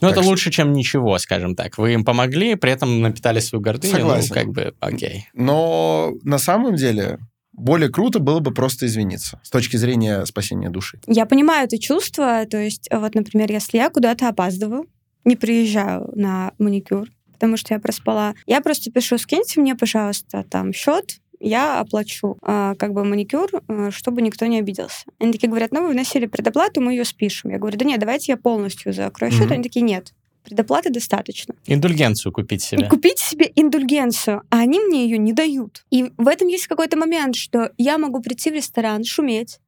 Ну, это что- лучше, чем ничего, скажем так. Вы им помогли, при этом напитали свою гордыню. Согласен. Ну, как бы, окей. Но на самом деле более круто было бы просто извиниться с точки зрения спасения души. Я понимаю это чувство, то есть, вот, например, если я куда-то опаздываю, не приезжаю на маникюр, потому что я проспала, я просто пишу, скиньте мне, пожалуйста, там счет, я оплачу э, как бы маникюр, э, чтобы никто не обиделся. Они такие говорят, ну вы вносили предоплату, мы ее спишем. Я говорю, да нет, давайте я полностью закрою счет. Мгм. Они такие, нет, предоплаты достаточно. Индульгенцию купить себе. Купить себе индульгенцию, а они мне ее не дают. И в этом есть какой-то момент, что я могу прийти в ресторан, шуметь,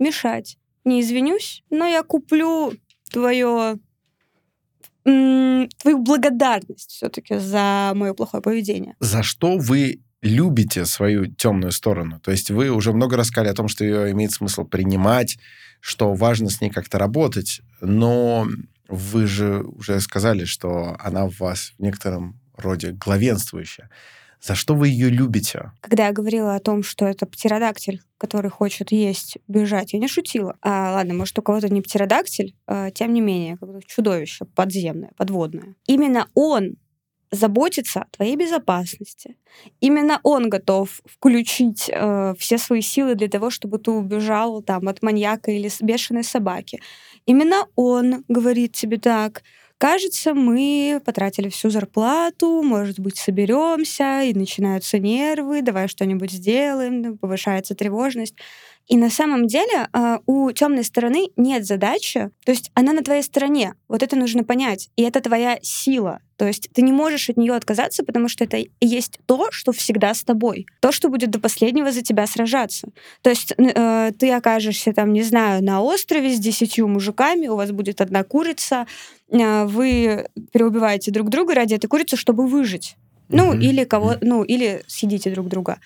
мешать, не извинюсь, но я куплю твое твою благодарность все-таки за мое плохое поведение. За что вы любите свою темную сторону? То есть вы уже много раз сказали о том, что ее имеет смысл принимать, что важно с ней как-то работать, но вы же уже сказали, что она в вас в некотором роде главенствующая. За что вы ее любите? Когда я говорила о том, что это птеродактиль, который хочет есть, бежать, я не шутила. А, ладно, может, у кого-то не птеродактиль, а, тем не менее, как чудовище подземное, подводное. Именно он заботится о твоей безопасности. Именно он готов включить э, все свои силы для того, чтобы ты убежал там от маньяка или бешеной собаки. Именно он говорит тебе так, Кажется, мы потратили всю зарплату, может быть, соберемся, и начинаются нервы, давай что-нибудь сделаем, повышается тревожность. И на самом деле а, у темной стороны нет задачи, то есть она на твоей стороне. Вот это нужно понять. И это твоя сила. То есть ты не можешь от нее отказаться, потому что это есть то, что всегда с тобой. То, что будет до последнего за тебя сражаться. То есть э, ты окажешься там, не знаю, на острове с десятью мужиками, у вас будет одна курица, э, вы переубиваете друг друга ради этой курицы, чтобы выжить. Ну, mm-hmm. или кого, ну, или съедите друг друга.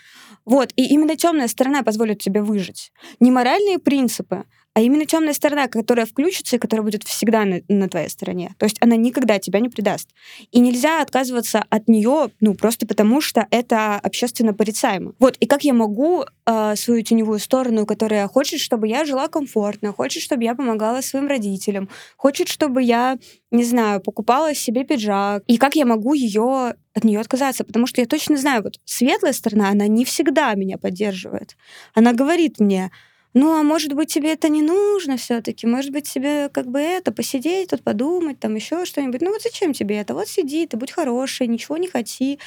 Вот, и именно темная сторона позволит тебе выжить. Не моральные принципы, а именно темная сторона, которая включится и которая будет всегда на, на твоей стороне. То есть она никогда тебя не предаст. И нельзя отказываться от нее, ну, просто потому что это общественно порицаемо. Вот, и как я могу э, свою теневую сторону, которая хочет, чтобы я жила комфортно, хочет, чтобы я помогала своим родителям, хочет, чтобы я, не знаю, покупала себе пиджак, и как я могу ее от нее отказаться, потому что я точно знаю, вот светлая сторона, она не всегда меня поддерживает. Она говорит мне, ну, а может быть, тебе это не нужно все-таки, может быть, тебе как бы это, посидеть тут, подумать, там еще что-нибудь. Ну, вот зачем тебе это? Вот сиди, ты будь хороший, ничего не хоти,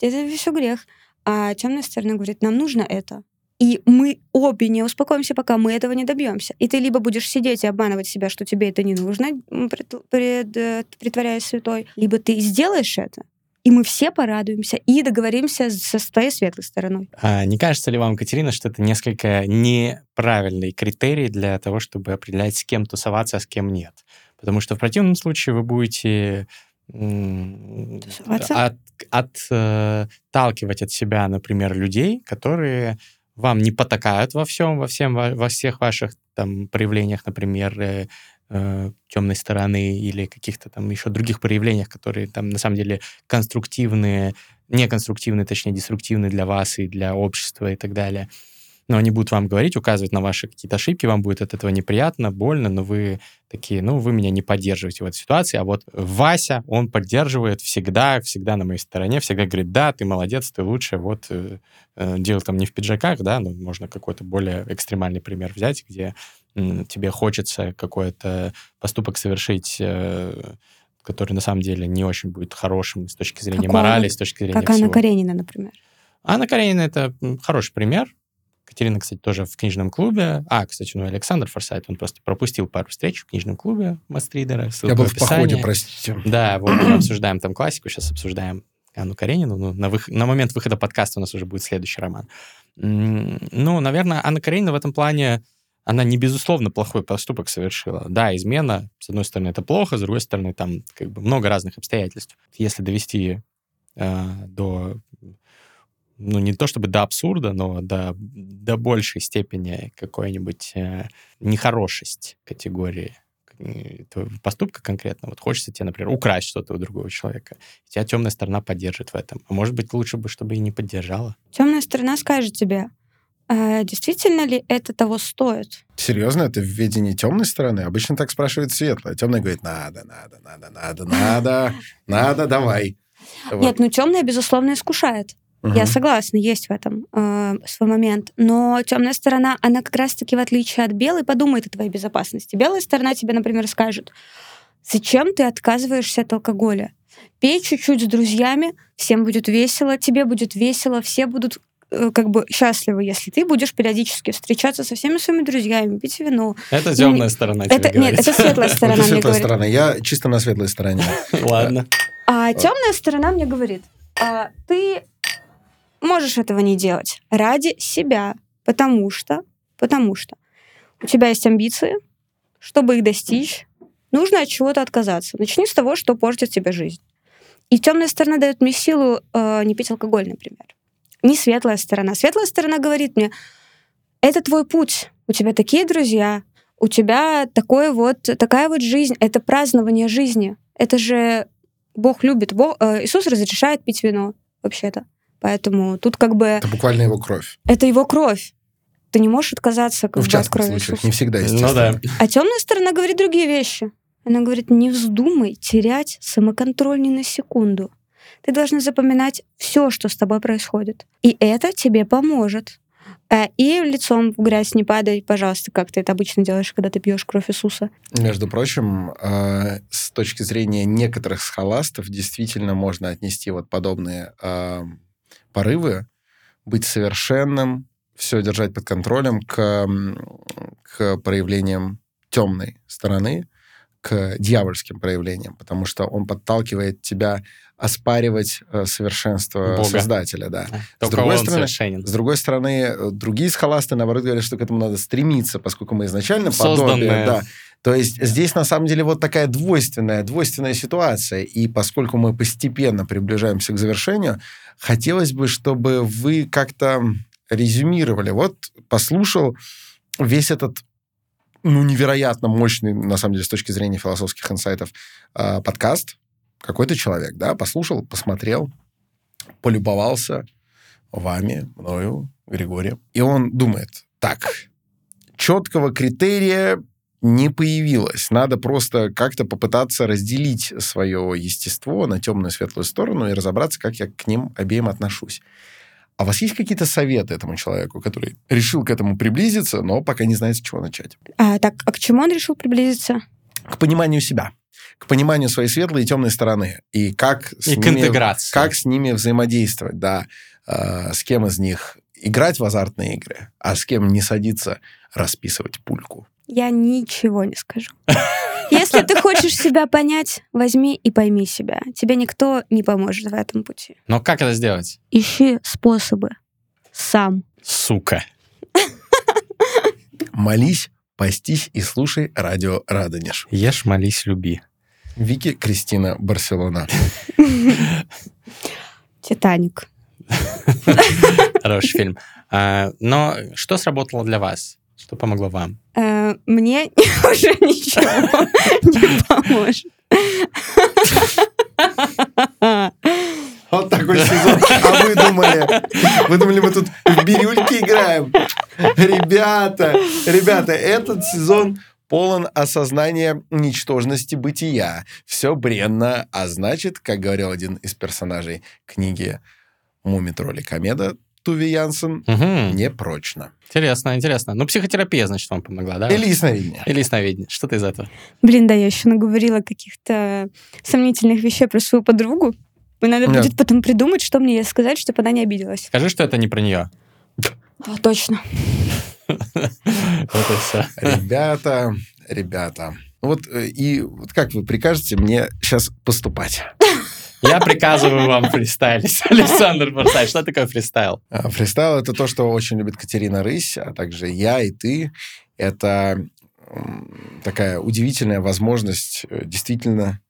это все грех. А темная сторона говорит, нам нужно это. И мы обе не успокоимся, пока мы этого не добьемся. И ты либо будешь сидеть и обманывать себя, что тебе это не нужно, пред, э, притворяясь святой, либо ты сделаешь это, и мы все порадуемся и договоримся со своей светлой стороной. А не кажется ли вам, Катерина, что это несколько неправильный критерий для того, чтобы определять, с кем тусоваться, а с кем нет? Потому что в противном случае вы будете от, отталкивать от себя, например, людей, которые вам не потакают во всем, во всем, во всех ваших там проявлениях, например, э, темной стороны или каких-то там еще других проявлениях, которые там на самом деле конструктивные, неконструктивные, точнее, деструктивные для вас и для общества и так далее. Но они будут вам говорить, указывать на ваши какие-то ошибки, вам будет от этого неприятно, больно, но вы такие, ну, вы меня не поддерживаете в этой ситуации, а вот Вася, он поддерживает всегда, всегда на моей стороне, всегда говорит, да, ты молодец, ты лучше, вот, э, э дело там не в пиджаках, да, но можно какой-то более экстремальный пример взять, где тебе хочется какой-то поступок совершить, э, который на самом деле не очень будет хорошим с точки зрения Какого? морали, с точки зрения Как всего. Анна Каренина, например. Анна Каренина — это хороший пример, Катерина, кстати, тоже в книжном клубе. А, кстати, ну, Александр Форсайт, он просто пропустил пару встреч в книжном клубе Мастридера. Я был в, в походе, простите. Да, вот мы обсуждаем там классику, сейчас обсуждаем Анну Каренину. Ну, на, вых... на момент выхода подкаста у нас уже будет следующий роман. Ну, наверное, Анна Каренина в этом плане, она не безусловно плохой поступок совершила. Да, измена, с одной стороны, это плохо, с другой стороны, там как бы много разных обстоятельств. Если довести э, до ну, не то чтобы до абсурда, но до, до большей степени какой-нибудь э, нехорошесть категории этого поступка конкретно. Вот хочется тебе, например, украсть что-то у другого человека. И тебя темная сторона поддержит в этом. А может быть, лучше бы, чтобы и не поддержала. Темная сторона скажет тебе, а действительно ли это того стоит? Серьезно, это в видении темной стороны? Обычно так спрашивает светлая. Темная говорит, надо, надо, надо, надо, надо, надо, давай. Нет, ну темная, безусловно, искушает. Угу. Я согласна, есть в этом э, свой момент. Но темная сторона, она как раз-таки, в отличие от белой, подумает о твоей безопасности. Белая сторона тебе, например, скажет, зачем ты отказываешься от алкоголя? Пей чуть-чуть с друзьями, всем будет весело, тебе будет весело, все будут как бы счастливы, если ты будешь периодически встречаться со всеми своими друзьями, пить вино. Это темная сторона это, тебе Нет, это светлая сторона Это светлая сторона. Я чисто на светлой стороне. Ладно. А темная сторона мне говорит, «А ты можешь этого не делать ради себя, потому что, потому что у тебя есть амбиции, чтобы их достичь, нужно от чего-то отказаться. Начни с того, что портит тебе жизнь. И темная сторона дает мне силу э, не пить алкоголь, например. Не светлая сторона. Светлая сторона говорит мне, это твой путь, у тебя такие друзья, у тебя такой вот, такая вот жизнь, это празднование жизни. Это же Бог любит, Бог, э, Иисус разрешает пить вино, вообще-то. Поэтому тут как бы... Это буквально его кровь. Это его кровь. Ты не можешь отказаться как Ну, в бы, от частных крови случаях, Иисуса. не всегда, Ну естественно. да. А темная сторона говорит другие вещи. Она говорит, не вздумай терять самоконтроль ни на секунду. Ты должна запоминать все, что с тобой происходит. И это тебе поможет. Э, И лицом в грязь не падай, пожалуйста, как ты это обычно делаешь, когда ты пьешь кровь Иисуса. Между прочим, э, с точки зрения некоторых схоластов, действительно можно отнести вот подобные э, порывы, быть совершенным, все держать под контролем к, к проявлениям темной стороны, к дьявольским проявлениям, потому что он подталкивает тебя оспаривать э, совершенство Бога. Создателя, да. Только другой он стороны, совершенен. С другой стороны, э, другие схоласты, наоборот, говорят, что к этому надо стремиться, поскольку мы изначально Созданные. подобие, да. То есть здесь, на самом деле, вот такая двойственная, двойственная ситуация. И поскольку мы постепенно приближаемся к завершению, хотелось бы, чтобы вы как-то резюмировали. Вот послушал весь этот ну, невероятно мощный, на самом деле, с точки зрения философских инсайтов, э, подкаст. Какой-то человек, да, послушал, посмотрел, полюбовался вами, мною, Григорием. И он думает, так, четкого критерия не появилось. Надо просто как-то попытаться разделить свое естество на темную и светлую сторону и разобраться, как я к ним обеим отношусь. А у вас есть какие-то советы этому человеку, который решил к этому приблизиться, но пока не знает, с чего начать? А, так, а к чему он решил приблизиться? К пониманию себя, к пониманию своей светлой и темной стороны. И как с, И к ними, интеграции. как с ними взаимодействовать, да. Э, с кем из них играть в азартные игры, а с кем не садиться расписывать пульку. Я ничего не скажу. Если ты хочешь себя понять, возьми и пойми себя. Тебе никто не поможет в этом пути. Но как это сделать? Ищи способы сам. Сука. Молись, постись и слушай радио Радонеж. Ешь, молись, люби. Вики Кристина Барселона. Титаник. Хороший фильм. А, Но что сработало для вас? Что помогло вам? Э, Мне уже ничего не поможет. Вот такой сезон. А вы думали, вы думали, мы тут в бирюльке играем? Ребята, ребята, этот сезон полон осознания ничтожности бытия. Все бренно, а значит, как говорил один из персонажей книги «Муми тролли комеда» Туви Янсен, Мгм. непрочно. Интересно, интересно. Ну, психотерапия, значит, вам помогла, да? Или ясновидение. Или ясновидение. Что-то из этого. Блин, да, я еще наговорила каких-то сомнительных вещей про свою подругу. И надо Да. будет потом придумать, что мне ей сказать, чтобы она не обиделась. Скажи, что это не про нее. А, точно. Вот и все. Ребята, ребята. Вот э, и вот как вы прикажете мне сейчас поступать? Я приказываю вам фристайлить. Александр Форсайт, что такое фристайл? А, Фристайл — это то, что очень любит Катерина Рысь, а также я и ты. Это такая удивительная возможность э, действительно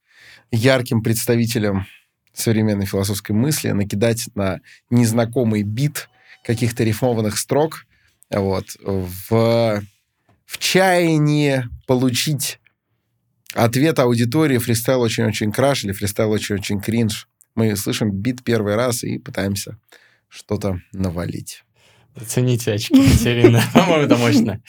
ярким представителям современной философской мысли накидать на незнакомый бит каких-то рифмованных строк вот, в, в чаянии получить ответ аудитории фристайл очень-очень краш или фристайл очень-очень кринж. Мы слышим бит первый раз и пытаемся что-то навалить. Оцените очки Катерины. По-моему, это мощно.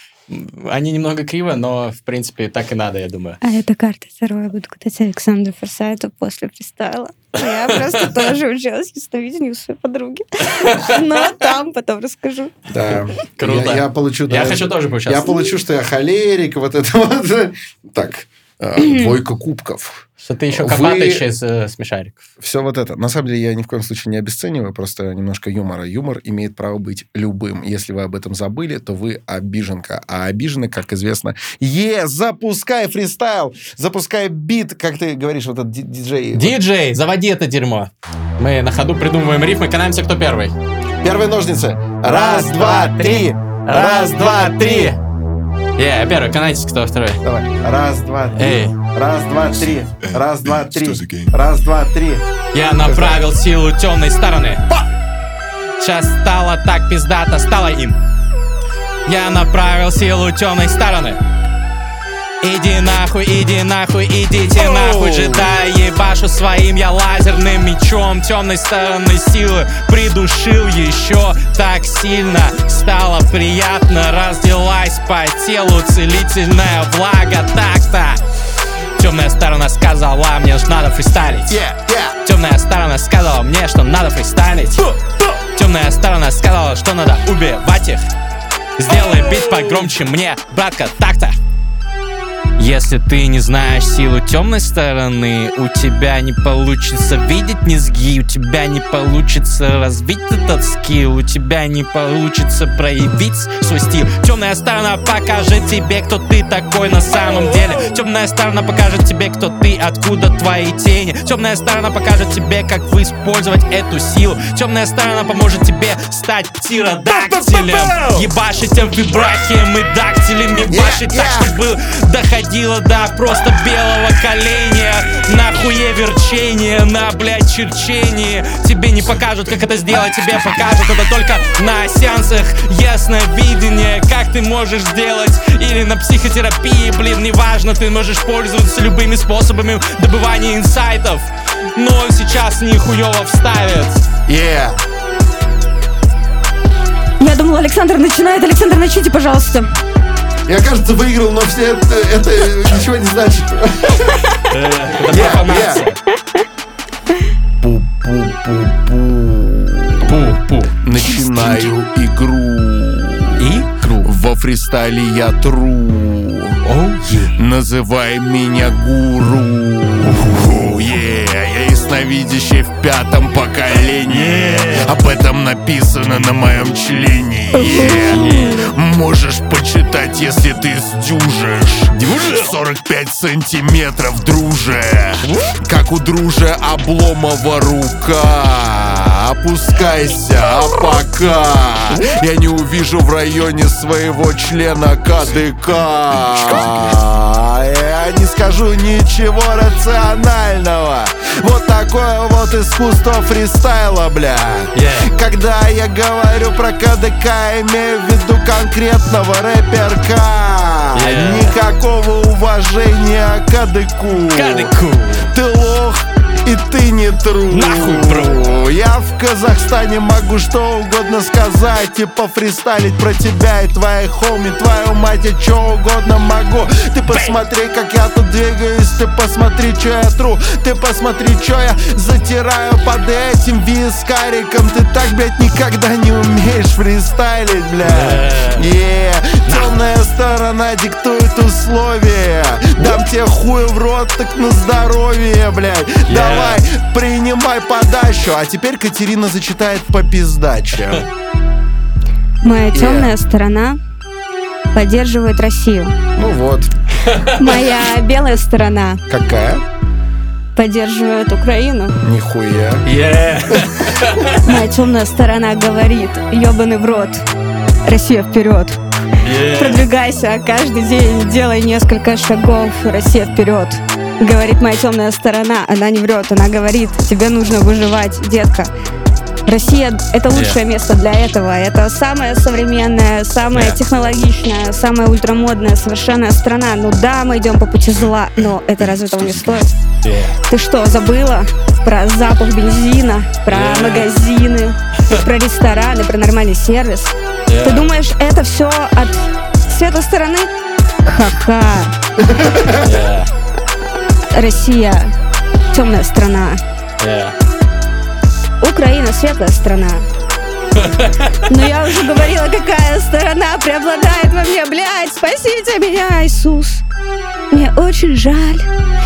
Они немного криво, но, в принципе, так и надо, я думаю. А это карта Таро. Я буду катать Александру Форсайту после фристайла. Я просто тоже училась ясновидению у своей подруги. Но там потом расскажу. Да. Круто. Я, я получу... Я да, хочу тоже Я поучаствовать. получу, что я холерик, вот это вот. Так, двойка кубков. Что ты еще Вы- копатыч из э, смешариков. Все вот это. На самом деле, я ни в коем случае не обесцениваю, просто немножко юмора. Юмор имеет право быть любым. Если вы об этом забыли, то вы обиженка. А обиженный, как известно, е, запускай фристайл, запускай бит, как ты говоришь, вот этот ди- диджей. Диджей, заводи это дерьмо. Мы на ходу придумываем рифмы, канаемся, кто первый. Первые ножницы. Раз, два, три. Раз, два, три. Я yeah, первый, канадец, кто второй? Давай. Раз, два, три. Эй. Раз, два, три. Раз, два, три. Раз, два, три. Я направил силу темной стороны. Сейчас стало так пиздато, стало им. Я направил силу темной стороны. Иди нахуй, иди нахуй, идите нахуй. Джедай, ебашу своим я лазерным мечом Темной стороны силы придушил еще. Так сильно Стало приятно, разделась по телу целительная влага. Так-то Темная сторона сказала мне, что надо фристайлить. Темная сторона сказала мне, что надо фристайлить. Темная сторона сказала, что надо убивать их. Сделай бит погромче мне, братка, так-то если ты не знаешь силу темной стороны, у тебя не получится видеть низги, у тебя не получится развить этот скилл, у тебя не получится проявить свой стиль. Темная сторона покажет тебе, кто ты такой на самом деле. Темная сторона покажет тебе, кто ты, откуда твои тени. Темная сторона покажет тебе, как вы использовать эту силу. Темная сторона поможет тебе стать птеродактилем. Ебашить вибрахием и дактилем, ебашить так, чтобы доходить доходило до просто белого коленя. На хуе верчение, на, блядь, черчение Тебе не покажут, как это сделать, тебе покажут. Это только на сеансах Ясное видение, как ты можешь сделать Или на психотерапии, блин, неважно. Ты можешь пользоваться любыми способами добывания инсайтов. Но сейчас нихуево вставит. Yeah. Я думала, Александр начинает. Александр, начните, пожалуйста. Я, кажется, выиграл, но все это, это ничего не значит. Пу-пу-пу-пу. Начинаю игру. Игру? Во фристайле я тру. Называй меня гуру. Yeah, я ясновидящий в пятом поколении. Об этом написано на моем члене. Yeah. Можешь почитать, если ты сдюжишь. 45 сантиметров, друже. Как у друже Обломова рука. Опускайся, а пока я не увижу в районе своего члена КДК. Я не скажу ничего рационального. Вот такое вот искусство фристайла, бля. Yeah. Когда я говорю про КДК, имею в виду конкретного рэперка. Yeah. Никакого уважения к КДКу. Кадыку. Ты лох, и ты не тру. Нахуй, бро. Я в Казахстане могу что угодно сказать Типа фристайлить про тебя и твои хоми Твою мать, я что угодно могу. Ты посмотри, как я тут двигаюсь. Ты посмотри, что я тру. Ты посмотри, что я затираю под этим вискариком. Ты так, блядь, никогда не умеешь фристайлить, бля yeah. Темная сторона диктует условия. Дам тебе хуй в рот, так на здоровье, блядь Давай, принимай подачу А теперь Катерина зачитает по пиздаче Моя темная сторона поддерживает Россию. Ну вот, Моя белая сторона какая? поддерживает Украину. Нихуя Yeah. Моя темная сторона говорит, ебаный в рот, Россия вперед. Yeah. Продвигайся каждый день, делай несколько шагов, Россия вперед. Говорит моя темная сторона, она не врет, она говорит, тебе нужно выживать, детка. Россия — это лучшее место для этого. Это самая современная, самая Yeah. технологичная, самая ультрамодная, совершенная страна. Ну да, мы идем по пути зла, но это разве того не стоит? Yeah. Ты что, забыла про запах бензина, про Yeah. магазины, про рестораны, про нормальный сервис? Yeah. Ты думаешь, это все от светлой стороны? Ха-ха. Yeah. Россия темная страна. Yeah. Украина светлая страна. Но я уже говорила, какая сторона преобладает во мне, блядь, спасите меня, Иисус. Мне очень жаль.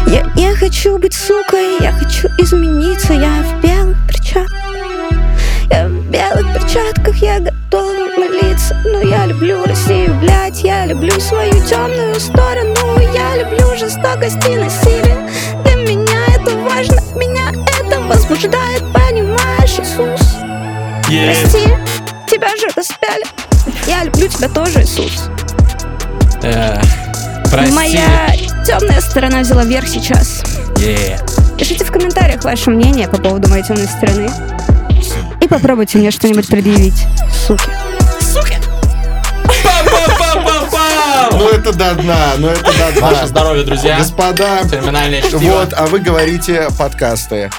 Я не хочу быть сукой, я хочу измениться. Я в белых перчатках. Я в белых перчатках, я готова молиться. Но я люблю Россию, блядь, я люблю свою темную сторону. Я люблю жестокость и насилие. Для меня это важно, меня это возбуждает, понимаешь, Иисус? Yeah. Прости, тебя же распяли. Я люблю тебя тоже, Иисус. Э, Прости. Моя темная сторона взяла верх сейчас. Е. Пишите в комментариях ваше мнение по поводу моей темной стороны. И попробуйте мне что-нибудь предъявить, суки. До дна, ну это до дна. Ваше здоровье, друзья. Господа, Терминальное чтиво. вот, а вы говорите подкасты.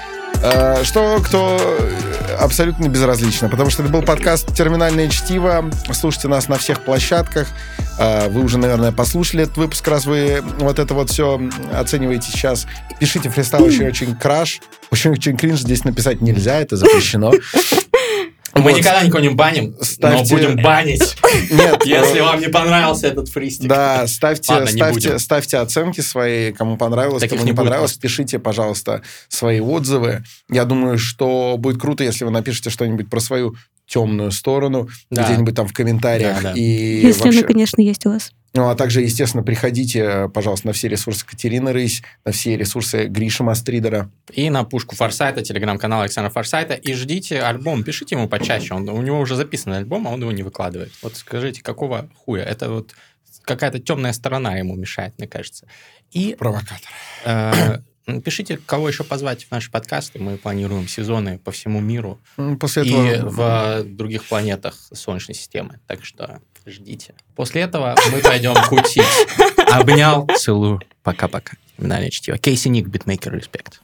Э, Что, кто э, абсолютно безразлично, потому что это был подкаст «Терминальное чтиво». Слушайте нас на всех площадках. Э, Вы уже, наверное, послушали этот выпуск, раз вы вот это вот все оцениваете сейчас. Пишите фристайл очень-очень краш. Очень-очень кринж здесь написать нельзя, это запрещено. Мы Вот. никогда никого не баним, но Ставьте- будем банить, Нет, если э, вам не понравился этот фристик. Да, ставьте, Ладно, ставьте, ставьте оценки свои, кому понравилось, Таких кому не не будет понравилось. просто. Пишите, пожалуйста, свои отзывы. Я думаю, что будет круто, если вы напишете что-нибудь про свою темную сторону Да. где-нибудь там в комментариях. Да, да. И Если вообще- она, конечно, есть у вас. Ну, а также, естественно, приходите, пожалуйста, на все ресурсы Катерины Рысь, на все ресурсы Гриши Мастридера. И на пушку Форсайта, телеграм-канал Александра Форсайта. И ждите альбом. Пишите ему почаще. Он, у него уже записан альбом, а он его не выкладывает. Вот скажите, какого хуя? Это вот какая-то темная сторона ему мешает, мне кажется. И Провокатор. э, пишите, кого еще позвать в наши подкасты. Мы планируем сезоны по всему миру После и этого... в э, других планетах Солнечной системы. Так что ждите. После этого мы пойдем кутить. Обнял, целую. Пока-пока. Терминальное чтиво. Кейси Ник, битмейкер, респект.